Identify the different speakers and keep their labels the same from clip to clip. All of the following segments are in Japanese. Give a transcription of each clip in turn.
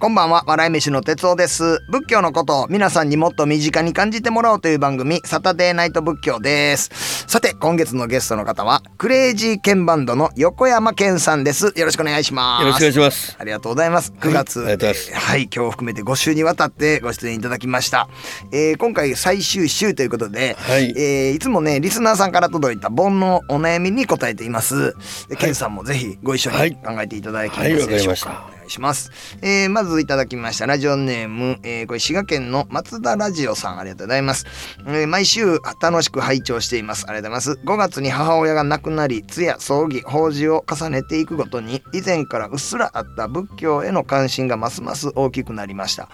Speaker 1: こんばんは、笑い飯の哲夫です。仏教のことを皆さんにもっと身近に感じてもらおうという番組、サタデーナイト仏教です。さて、今月のゲストの方は、クレイジーケンバンドの横山健さんです。よろしくお願いします。
Speaker 2: よろしくお願いします。
Speaker 1: ありがとうございます。9月、
Speaker 2: ありがとうござい
Speaker 1: はい、今日を含めて5週にわたってご出演いただきました。えー今回最終週ということで、
Speaker 2: はい
Speaker 1: えーいつもね、リスナーさんから届いた煩悩お悩みに答えています。でケンさんもぜひご一緒に考えていただきますでしょうか。
Speaker 2: はいわかりました
Speaker 1: お願いします。えーまずいただきましたラジオネーム、えーこれ滋賀県の松田ラジオさんありがとうございます。えー毎週楽しく拝聴しています。ありがとうございます。5月に母親が亡くなり、通夜、葬儀、法事を重ねていくごとに、以前からうっすらあった仏教への関心がますます大きくなりました。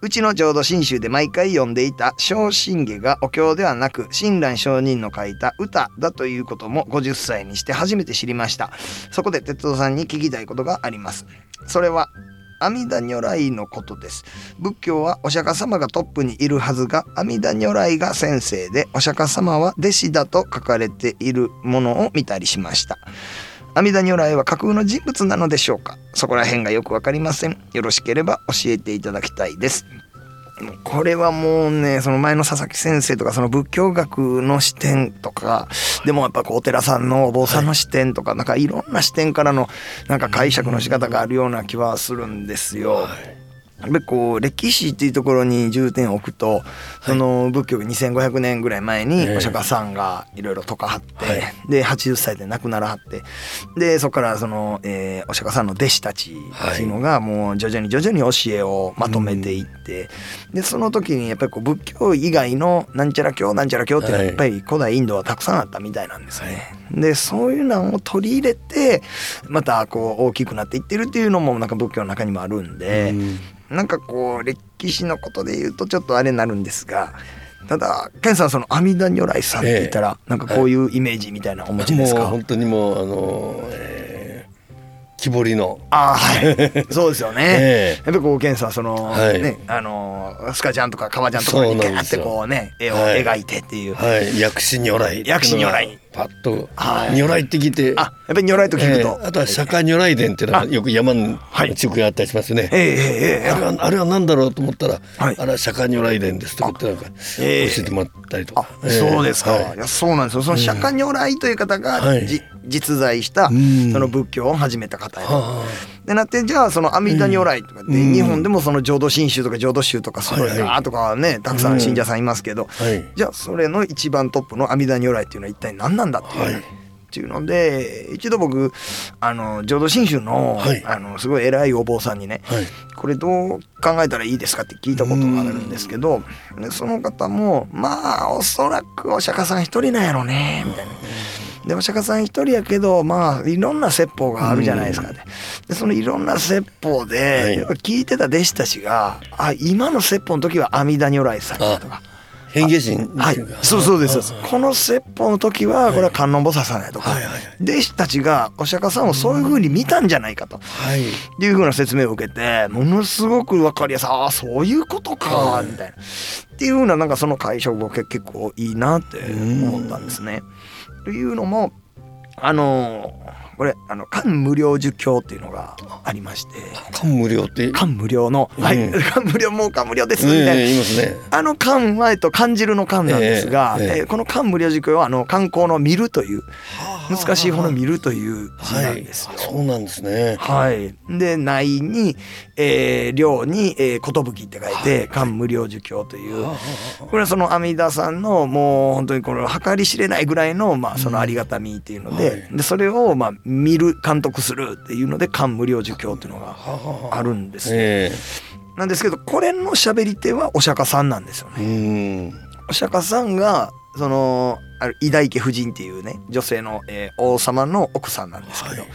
Speaker 1: うちの浄土真宗で毎回読んでいた小信下がお経ではなく、親鸞上人の書いた歌だということも50歳にして初めて知りました。そこで哲夫さんに聞きたいことがあります。それは阿弥陀如来のことです。仏教はお釈迦様がトップにいるはずが阿弥陀如来が先生でお釈迦様は弟子だと書かれているものを見たりしました。阿弥陀如来は架空の人物なのでしょうか？そこら辺がよくわかりません。よろしければ教えていただきたいです。これはもうねその前の佐々木先生とかその仏教学の視点とかでもやっぱこうお寺さんのお坊さんの視点とか、なんかいろんな視点からのなんか解釈の仕方があるような気はするんですよ。やっぱりこう歴史っていうところに重点を置くと、その仏教が2500年ぐらい前に
Speaker 2: ええ。
Speaker 1: お釈迦さんがいろいろ説かはって、
Speaker 2: はい。
Speaker 1: で80歳で亡くならはってでそこからその、えーお釈迦さんの弟子たちっていうのがもう徐々に徐々に教えをまとめていって、でその時にやっぱりこう仏教以外のなんちゃら教なんちゃら教っていうのは
Speaker 2: はい。
Speaker 1: やっぱり古代インドはたくさんあったみたいなんですね。でそういうのを取り入れてまたこう大きくなっていってるっていうのもなんか仏教の中にもあるんで。
Speaker 2: うん
Speaker 1: なんかこう歴史のことで言うとちょっとあれになるんですがただケンさんその阿弥陀如来さんって言ったら、なんかこういうイメージみたいなお持ちですか、
Speaker 2: もう本当にもうあの、えー、木彫りの、
Speaker 1: ああはい。そうですよね、
Speaker 2: え
Speaker 1: やっぱりこうケンさんその、
Speaker 2: はい。
Speaker 1: ねあのスカちゃんとかカバちゃんとかにガーってこうね絵を
Speaker 2: はい。
Speaker 1: 描いてっていう、
Speaker 2: はい、薬師如来
Speaker 1: 薬師如来
Speaker 2: パッと、
Speaker 1: はい。
Speaker 2: 如来って聞いて。
Speaker 1: あやっぱり如来と聞くと、
Speaker 2: えーあとは釈迦如来殿っていうのがよく山の
Speaker 1: はい。
Speaker 2: 地区があったりしますね、
Speaker 1: ええええええ。
Speaker 2: あれはあ。れは何だろうと思ったら、
Speaker 1: はい。
Speaker 2: あれは釈迦如来殿ですとかってなんか教
Speaker 1: え。え
Speaker 2: えてもらったりと
Speaker 1: あ
Speaker 2: か、えー
Speaker 1: そうですか、
Speaker 2: はい。
Speaker 1: い、やそうなんですよ。その釈迦如来という方が、
Speaker 2: はい。
Speaker 1: じ実在した
Speaker 2: ん。
Speaker 1: その仏教を始めた方やと
Speaker 2: は
Speaker 1: でなってじゃあその阿弥陀如来とかで、
Speaker 2: うん。
Speaker 1: 日本でもその浄土真宗とか浄土宗とかすごい
Speaker 2: はいはい。
Speaker 1: なとかねたくさん信者さんいますけど、
Speaker 2: あはい。
Speaker 1: じゃあそれの一番トップの阿弥陀如来っていうのは一体何なんだっていう,、
Speaker 2: はい。
Speaker 1: っていうので一度僕あの浄土真宗の,、
Speaker 2: はい。
Speaker 1: あのすごい偉いお坊さんにね
Speaker 2: はい。
Speaker 1: これどう考えたらいいですかって聞いたことがあるんですけどでその方もまあおそらくお釈迦さん一人なんやろねみたいな。でお釈迦さん一人やけどまあいろんな説法があるじゃないですかね。でそのいろんな説法で、
Speaker 2: はい。
Speaker 1: 聞いてた弟子たちが「あ今の説法の時は阿弥陀如来さんや」とか。
Speaker 2: 変化心
Speaker 1: はい、そうそうです。この説法の時はこれは観音菩薩さんやとか、
Speaker 2: はいはいはい。
Speaker 1: 弟子たちがお釈迦さんをそういうふうに見たんじゃないかと。
Speaker 2: はい。
Speaker 1: っていうふうな説明を受けてものすごく分かりやすいああそういうことか
Speaker 2: はい。
Speaker 1: みたいな。っていうふうななんかその解釈が結構いいなって思ったんですね。というのもあのこれあの漢無量寿経っていうのがありまして。
Speaker 2: 感無量って？
Speaker 1: 漢無量の「はい、
Speaker 2: う ん
Speaker 1: 漢無量もう漢無量です」みたいな。
Speaker 2: ええ言いますね。
Speaker 1: あの漢は、えっと、漢汁の漢なんですが、
Speaker 2: ええええ。
Speaker 1: えーこの漢無量寿経はあの観光の見るという難しい方の見るという字な
Speaker 2: はい
Speaker 1: んですよ。
Speaker 2: そうなんですね。
Speaker 1: はい、で内に、えー、量に「えー、寿」って書いて「漢無量寿経」という。これはその阿弥陀さんのもう本当にこの計り知れないぐらいの,、まあそのありがたみっていうので,、
Speaker 2: はい
Speaker 1: でそれをまあ見る監督するっていうので「漢無量寿経」っていうのがあるんですよ。
Speaker 2: え
Speaker 1: なんですけどこれの喋り手はお釈迦さんなんですよ
Speaker 2: え
Speaker 1: ね。
Speaker 2: うん
Speaker 1: お釈迦さんがそのある偉大家夫人っていうね女性の、えー王様の奥さんなんですけど、
Speaker 2: はい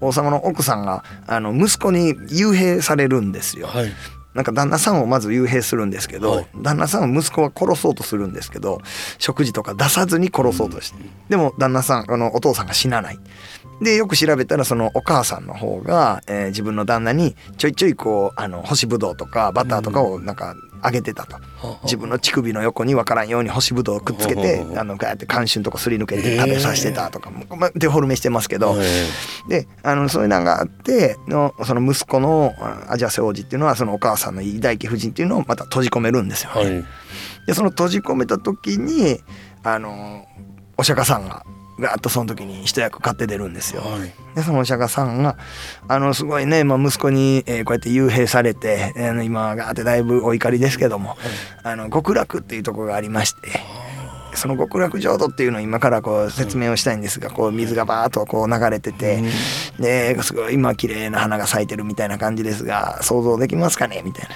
Speaker 1: 王様の奥さんがあの息子に幽閉されるんですよ。
Speaker 2: はい
Speaker 1: なんか旦那さんをまず幽閉するんですけど、
Speaker 2: はい。
Speaker 1: 旦那さんを息子は殺そうとするんですけど食事とか出さずに殺そうとして、でも旦那さんあのお父さんが死なないでよく調べたらそのお母さんの方が、えー自分の旦那にちょいちょいこうあの干しぶどうとかバターとかをなんかあげてたと、自分の乳首の横に分からんように干しぶどうをくっつけて、あのガーって監視のとこすり抜けて食べさせてたとか、まあデフォルメしてますけど、
Speaker 2: え
Speaker 1: であのそういうのがあってのその息子のあアジアセ王子っていうのはそのお母さんの偉大家夫人っていうのをまた閉じ込めるんですよ、
Speaker 2: えはい。
Speaker 1: でその閉じ込めた時にあのお釈迦さんがガーッとその時に一役買って出るんですよ。
Speaker 2: はい
Speaker 1: でそのお釈迦さんがあのすごいね、まあ、息子に、えーこうやって幽閉されて、あの今ガーってだいぶお怒りですけども、あの極楽っていうところがありまして。その極楽浄土っていうのを今からこう説明をしたいんですがこう水がバーッとこう流れててですごい今綺麗な花が咲いてるみたいな感じですが想像できますかね？みたい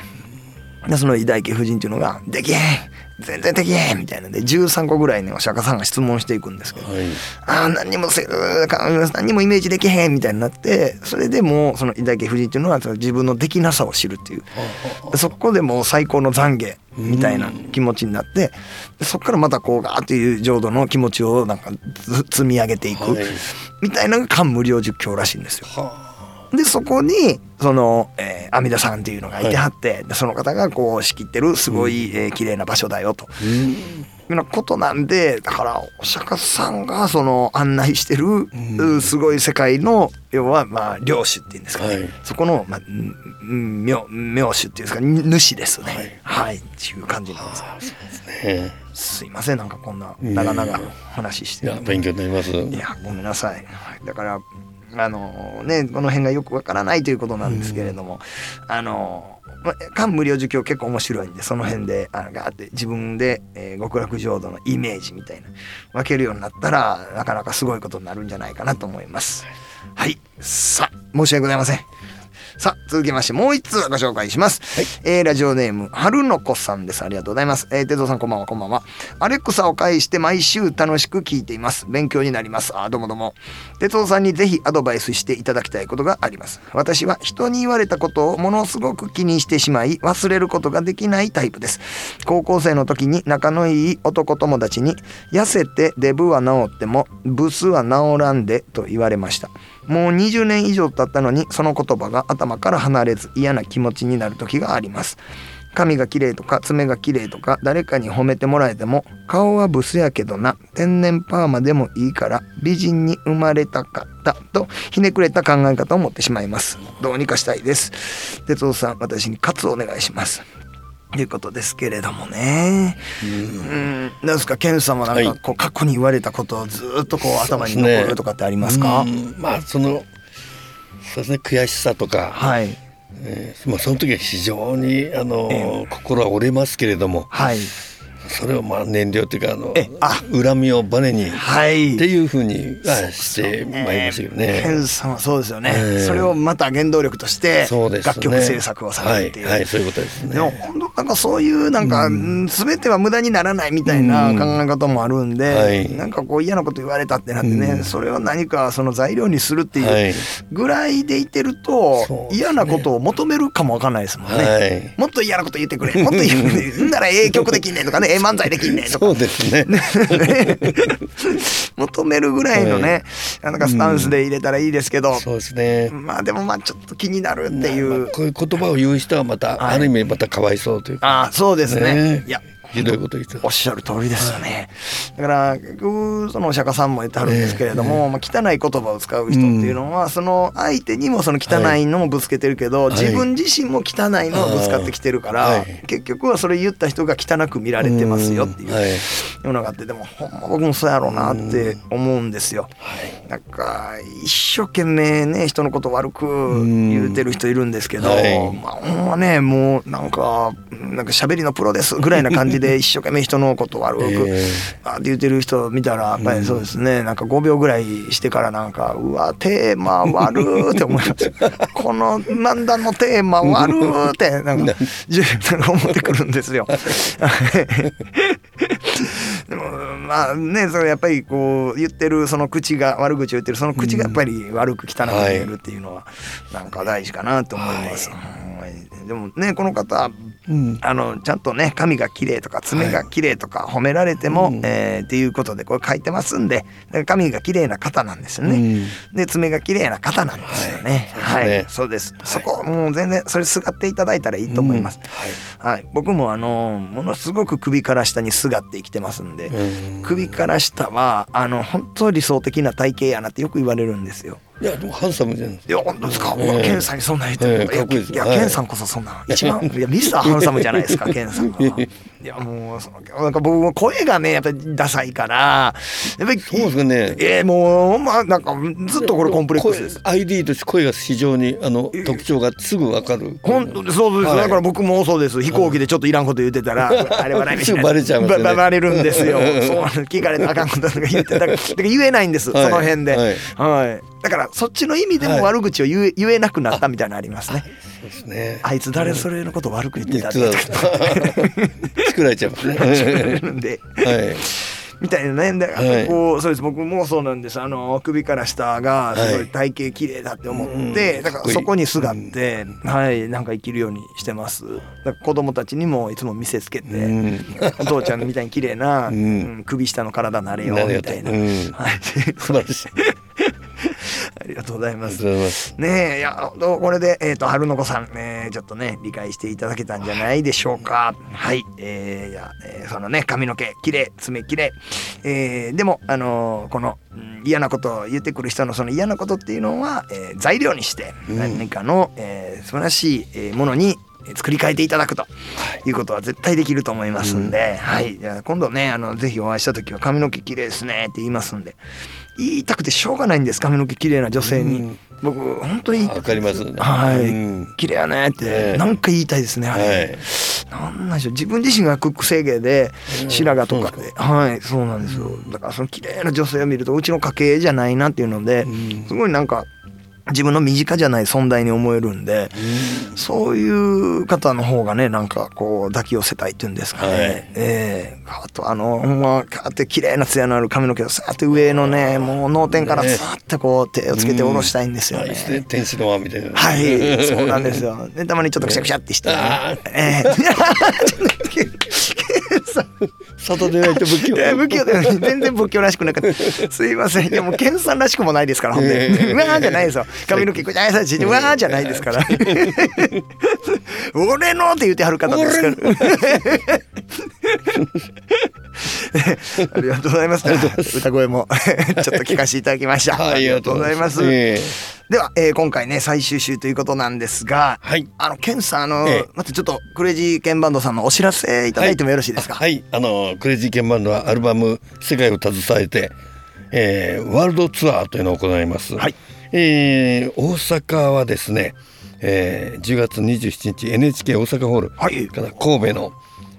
Speaker 1: な。でその偉大家夫人っていうのが「できへん全然できへん」みたいなんで13個ぐらいねお釈迦さんが質問していくんですけど
Speaker 2: はい。
Speaker 1: ああ何にもせ何にもイメージできへんみたいになってそれでもうその偉大家夫人っていうのは自分のできなさを知るっていう。でそこでもう最高の懺悔みたいな気持ちになってでそこからまたこうガーっていう浄土の気持ちをなんかず積み上げていく。
Speaker 2: はい。
Speaker 1: みたいなのが漢無量実況らしいんですよ。
Speaker 2: は
Speaker 1: でそこにその、えー阿弥陀さんっていうのがいてはって、でその方がこう仕切ってるすごい、えー綺麗な場所だよと。いうようなことなんでだからお釈迦さんがその案内してる、
Speaker 2: ん。
Speaker 1: すごい世界の要はまあ領主っていうんですかね、
Speaker 2: はい。
Speaker 1: そこの、まあ、んん名名主っていうんですか主ですね。はい、っていう感じなんです。
Speaker 2: あそうですね。
Speaker 1: すいません。なんかこんな長々話して
Speaker 2: いや勉強になります。
Speaker 1: いやごめんなさい。はい。だからあのねこの辺がよくわからないということなんですけれども、あのま漢無量寿経結構面白いんでその辺であのガーって自分で、えー極楽浄土のイメージみたいな分けるようになったらなかなかすごいことになるんじゃないかなと思います。はいさあ申し訳ございません。さあ続きましてもう一通ご紹介します、えーラジオネーム春の子さんです。ありがとうございます。えー、哲夫さんこんばんはこんばんは。アレクサを介して毎週楽しく聞いています。勉強になります。あーどうもどうも。哲夫さんにぜひアドバイスしていただきたいことがあります。私は人に言われたことをものすごく気にしてしまい忘れることができないタイプです。高校生の時に仲のいい男友達に痩せてデブは治ってもブスは治らんでと言われましたもう20年以上経ったのにその言葉が頭から離れず嫌な気持ちになる時があります。髪が綺麗とか爪が綺麗とか誰かに褒めてもらえても顔はブスやけどな天然パーマでもいいから美人に生まれたかったとひねくれた考え方を持ってしまいます。どうにかしたいです。哲夫さん私に喝をお願いします。いうことですけれどもね。うん。なんですかケンさんはなんか
Speaker 2: はい。
Speaker 1: こう過去に言われたことをずっとこう頭に残るとかってありますか？
Speaker 2: うん。まあそのそうですね悔しさとか、
Speaker 1: はい。
Speaker 2: えーまあ、その時は非常にあの、
Speaker 1: え
Speaker 2: 心は折れますけれども。
Speaker 1: はい
Speaker 2: それをまあ燃料というかあの
Speaker 1: えあ。
Speaker 2: 恨みをバネにっ
Speaker 1: はい。
Speaker 2: ていうふうにはしてまいりましたけどね。
Speaker 1: ケンさんはそうですよね、
Speaker 2: ええ
Speaker 1: それをまた原動力として楽曲制作をされるっていう、
Speaker 2: はい、はい、そういうことですね。
Speaker 1: でも本当なんかそういうなんか、うん、全ては無駄にならないみたいな考え方もあるんで、
Speaker 2: はい。
Speaker 1: なんかこう嫌なこと言われたってなってね、それを何かその材料にするって
Speaker 2: はい。いう
Speaker 1: ぐらいでいてると、嫌なことを求めるかもわかんないですもんね。
Speaker 2: はい。
Speaker 1: もっと嫌なこと言ってくれもっと言う んならええ曲できんねんとかねええ漫才できんねんとか
Speaker 2: そうですね。
Speaker 1: 求めるぐらいのね、なんかスタンスで入れたらいいですけど、
Speaker 2: そうですね。
Speaker 1: まあでもまあちょっと気になるってい
Speaker 2: まあ
Speaker 1: う。
Speaker 2: こういう言葉を言う人はまた、
Speaker 1: はい
Speaker 2: ある意味またかわいそうというか、
Speaker 1: ああそうですね。
Speaker 2: ね
Speaker 1: いや
Speaker 2: ひどいこと言って
Speaker 1: おっしゃる通りですよね。だから結局そのお釈迦さんも言ってはるんですけれども、まあ、汚い言葉を使う人っていうのは、その相手にもその汚いのをぶつけてるけど、
Speaker 2: い。
Speaker 1: 自分自身も汚いのをぶつかってきてるから、
Speaker 2: はい。
Speaker 1: 結局はそれ言った人が汚く見られてますよっていう
Speaker 2: うん。はい。
Speaker 1: ようなのがあってでもほんま僕もそうやろうなって思うんですよ。なんか一生懸命ね人のこと悪く言うてる人いるんですけど、
Speaker 2: はい。
Speaker 1: まあほんまねもうなんかなんか喋りのプロですぐらいな感じで一生懸命人のこと悪く、
Speaker 2: え
Speaker 1: あって言ってる人見たらやっぱりそうですね、なんか5秒ぐらいしてからなんかうわテーマ悪ーって思います。この漫談のテーマ悪ーってなんか自分が思ってくるんですよ。でもまあねそれやっぱりこう言ってるその口が悪口を言ってるその口がやっぱり悪く汚く見えるっていうのはなんか大事かなと思います。はい。でもねこの方
Speaker 2: うん。
Speaker 1: あのちゃんとね髪が綺麗とか爪が綺麗とか褒められても、
Speaker 2: うん。
Speaker 1: えーっていうことでこれ書いてますんでだから髪が綺麗な方なんですよね。
Speaker 2: うん。
Speaker 1: で爪が綺麗な方なんですよね。は、
Speaker 2: はい。い
Speaker 1: そうです。そこもう全然それすがっていただいたらいいと思います。はい、僕もあのものすごく首から下にすがって生きてますんで、
Speaker 2: うん。
Speaker 1: 首から下はあの本当理想的な体型やなってよく言われるんですよ。
Speaker 2: いやでもハンサムじゃないです
Speaker 1: いや本当ですか？
Speaker 2: え
Speaker 1: さんにそんな言ってる
Speaker 2: ええかっこいいです。
Speaker 1: いや、さんこそそんな一番いやミスターハンサムじゃないですか ケンさんが。いやもうそのなんか僕も声がねやっぱりダサいからやっぱり
Speaker 2: そうですかね。
Speaker 1: ええもうまあなんかずっとこれコンプレックスです。
Speaker 2: 声 ID として声が非常にあの特徴がすぐわかる。
Speaker 1: 本当にそうです、
Speaker 2: はい。
Speaker 1: だから僕もそうです。飛行機でちょっといらんこと言ってたら、あれ笑い飯
Speaker 2: すぐバレちゃいますよね。
Speaker 1: ばバレるんですよ。そう聞かれたらあかんこととか言ってたからだから言えないんです、
Speaker 2: はい。
Speaker 1: その辺で、は
Speaker 2: はいい
Speaker 1: だからそっちの意味でも悪口を言え,、言えなくなったみたいなのありますね。
Speaker 2: そうですね。
Speaker 1: あいつ誰それのこと悪く言ってたって。
Speaker 2: 作られちゃいますね。
Speaker 1: るんで。
Speaker 2: はい。
Speaker 1: みたいなね。で
Speaker 2: はい
Speaker 1: こうそうです。僕もそうなんです。あの首から下がすごい体型綺麗だって思って、
Speaker 2: うん。
Speaker 1: だからそこにすがって、はい。なんか生きるようにしてます。だから子供たちにもいつも見せつけて、
Speaker 2: うん。
Speaker 1: お父ちゃんみたいに綺麗な、
Speaker 2: うん。
Speaker 1: うん首下の体なれよみたいな、
Speaker 2: うん。
Speaker 1: はい。
Speaker 2: 素晴らしい
Speaker 1: ありがとうございます。
Speaker 2: ます。
Speaker 1: ねえいやこれで、えー、と春の子さん、えーちょっとね理解していただけたんじゃないでしょうか。はい、えーいやえーそのね髪の毛きれい爪きれい、えーでも、あのーこの、うん嫌なことを言ってくる人のその嫌なことっていうのは、えー材料にして
Speaker 2: うん。
Speaker 1: 何かの、えー素晴らしいえーものにえー作り変えていただくとい。うことは絶対できると思いますんで、はい、じゃあ今度ねあのぜひお会いした時は髪の毛綺麗ですねって言いますんで言いたくてしょうがないんです。髪の毛綺麗な女性に、
Speaker 2: うん。
Speaker 1: 僕本当に
Speaker 2: わかります。
Speaker 1: はい、
Speaker 2: うん。
Speaker 1: 綺麗やねって、
Speaker 2: ええ。
Speaker 1: なんか言いたいですね、あれ。
Speaker 2: はい。
Speaker 1: なんなんでしょう。自分自身がクック制芸で
Speaker 2: うん。
Speaker 1: 白髪とかで、はい。そうなんですよ。だからその綺麗な女性を見るとうちの家系じゃないなっていうので、
Speaker 2: うん。
Speaker 1: すごいなんか自分の身近じゃない存在に思えるんで、そういう方の方がねなんかこう抱き寄せたいっていうんですかね、
Speaker 2: はい。
Speaker 1: ええ。あとあのほんまかーって綺麗な艶のある髪の毛をさーって上のねもう脳天から
Speaker 2: ね。
Speaker 1: さーってこう手をつけて下ろしたいんですよね。
Speaker 2: ね。天使の輪みたいな。
Speaker 1: はい、そうなんですよ。で、たまにちょっとくしゃくしゃってして、ね。
Speaker 2: あー。
Speaker 1: え
Speaker 2: サタデーナイト仏教
Speaker 1: え仏教で全然仏教らしくなかった。すいません。いやもう健さんらしくもないですから、ほんで。
Speaker 2: ええ
Speaker 1: うわーじゃないですよ。髪の毛こうやさしいうわーじゃないですから。俺のって言ってはる方ですから。ありがとうございます。歌声もちょっと聞かせていただきました。
Speaker 2: はいありがとうございますええ
Speaker 1: では、えー今回ね最終週ということなんですが、
Speaker 2: はい。
Speaker 1: あのケンさんあの、
Speaker 2: ええ。
Speaker 1: またちょっとクレイジーケンバンドさんのお知らせいただいてもよろしいですか？
Speaker 2: はい。あのクレイジーケンバンドはアルバム「世界を携えて」えーワールドツアーというのを行います、
Speaker 1: はい。
Speaker 2: えー大阪はですね、えー10月27日 NHK 大阪ホール、
Speaker 1: はい。
Speaker 2: から神戸の、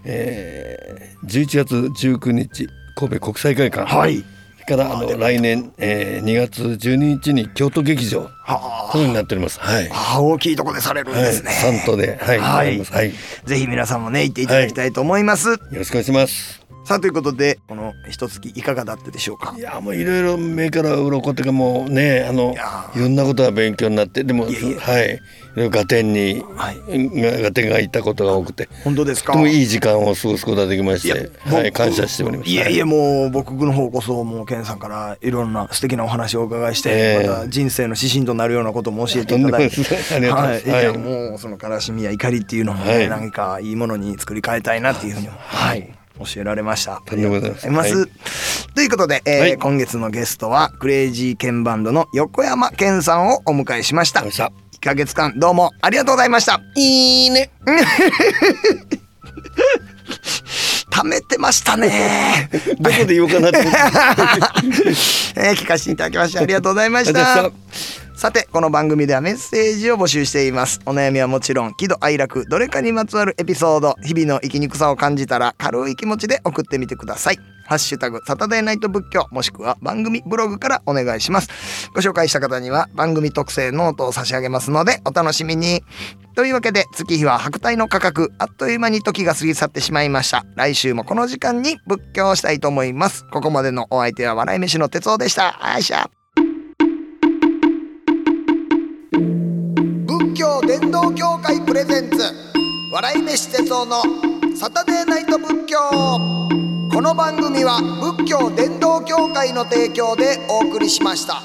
Speaker 2: えー11月19日神戸国際会館、
Speaker 1: はい。
Speaker 2: からあの来年、えー2月12日に京都劇場
Speaker 1: は
Speaker 2: というになっております。はい、
Speaker 1: あ、あ大きいとこでされるん
Speaker 2: はい、
Speaker 1: ですね。
Speaker 2: サントで。はい、
Speaker 1: はい。
Speaker 2: はい、よ
Speaker 1: ぜひ皆さんもね行っていただきたいと思います。
Speaker 2: ろしくお願いします。
Speaker 1: さあということでこの一月いかがだったでしょうか？
Speaker 2: い。やもういろいろ目から鱗っていうかもうねあの
Speaker 1: い
Speaker 2: ろんなことが勉強になってでもはいいろいろ合点に、
Speaker 1: はい。
Speaker 2: が合点が行ったことが多くて。と
Speaker 1: 本当ですか？
Speaker 2: てもいい時間を過ごすことができまして、
Speaker 1: 僕
Speaker 2: はい、感謝しております。
Speaker 1: いやいや
Speaker 2: は
Speaker 1: もう僕の方こそもうケンさんからいろんな素敵なお話をお伺いして、
Speaker 2: ええ。
Speaker 1: また人生の指針となるようなことも教えていただいて。
Speaker 2: いですありがとうございます。
Speaker 1: はい、
Speaker 2: はい。
Speaker 1: もうその悲しみや怒りっていうのもね、
Speaker 2: はい。
Speaker 1: 何かいいものに作り変えたいなっていうふうにはい。教えられました。ありがとうございます。ということで、えー
Speaker 2: はい。
Speaker 1: 今月のゲストはクレイジーケンバンドの横山健さんをお迎えしました。
Speaker 2: いした
Speaker 1: 1ヶ月間どうもありがとうございました。
Speaker 2: いいね
Speaker 1: 貯めてましたね。
Speaker 2: どこで言おうかなって
Speaker 1: えー聞かせていただきましてありがとうございました。さてこの番組ではメッセージを募集していますお悩みはもちろん喜怒哀楽どれかにまつわるエピソード日々の生きにくさを感じたら軽い気持ちで送ってみてくださいハッシュタグサタデーナイト仏教もしくは番組ブログからお願いします。ご紹介した方には番組特製ノートを差し上げますのでお楽しみに。というわけで月日は百代の過客あっという間に時が過ぎ去ってしまいました。来週もこの時間に仏教をしたいと思います。ここまでのお相手は笑い飯の哲夫でした。あいしゃ。仏教伝道協会プレゼンツ笑い飯哲夫のサタデーナイト仏教。この番組は仏教伝道協会の提供でお送りしました。